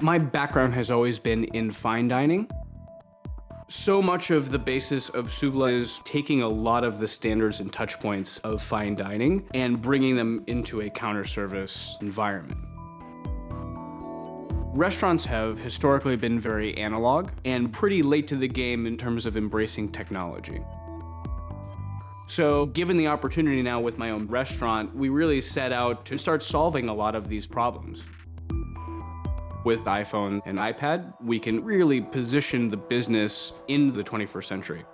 My background has always been in fine dining. So much of the basis of Souvla is taking a lot of the standards and touch points of fine dining and bringing them into a counter service environment. Restaurants have historically been very analog and pretty late to the game in terms of embracing technology. So, given the opportunity now with my own restaurant, we really set out to start solving a lot of these problems. With iPhone and iPad, we can really position the business in the 21st century.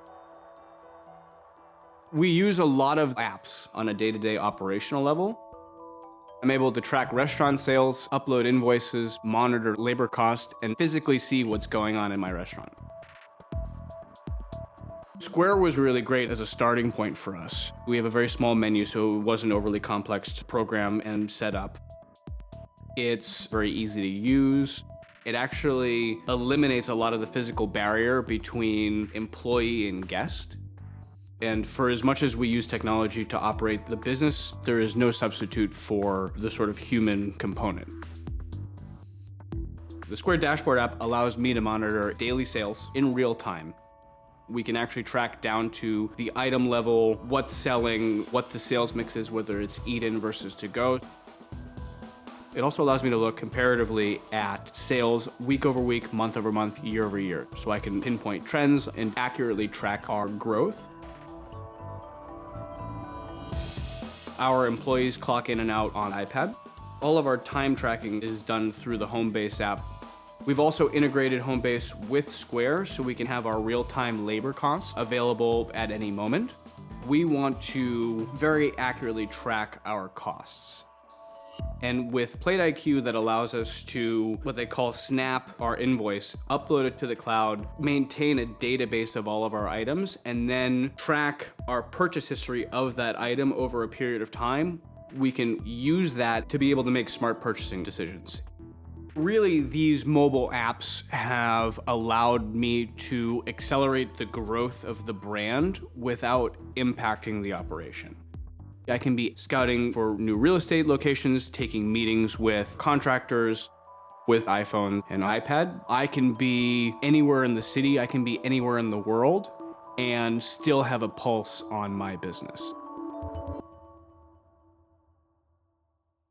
We use a lot of apps on a day to day operational level. I'm able to track restaurant sales, upload invoices, monitor labor cost, and physically see what's going on in my restaurant. Square was really great as a starting point for us. We have a very small menu, so it wasn't overly complex to program and set up. It's very easy to use. It actually eliminates a lot of the physical barrier between employee and guest. And for as much as we use technology to operate the business, there is no substitute for the sort of human component. The Square Dashboard app allows me to monitor daily sales in real time. We can actually track down to the item level, what's selling, what the sales mix is, whether it's eat in versus to go. It also allows me to look comparatively at sales week over week, month over month, year over year, so I can pinpoint trends and accurately track our growth. Our employees clock in and out on iPad. All of our time tracking is done through the Homebase app. We've also integrated Homebase with Square so we can have our real time labor costs available at any moment. We want to very accurately track our costs. And with Plate IQ, that allows us to what they call snap our invoice, upload it to the cloud, maintain a database of all of our items, and then track our purchase history of that item over a period of time. We can use that to be able to make smart purchasing decisions. Really, these mobile apps have allowed me to accelerate the growth of the brand without impacting the operation. I can be scouting for new real estate locations, taking meetings with contractors with iPhone and iPad. I can be anywhere in the city, I can be anywhere in the world, and still have a pulse on my business.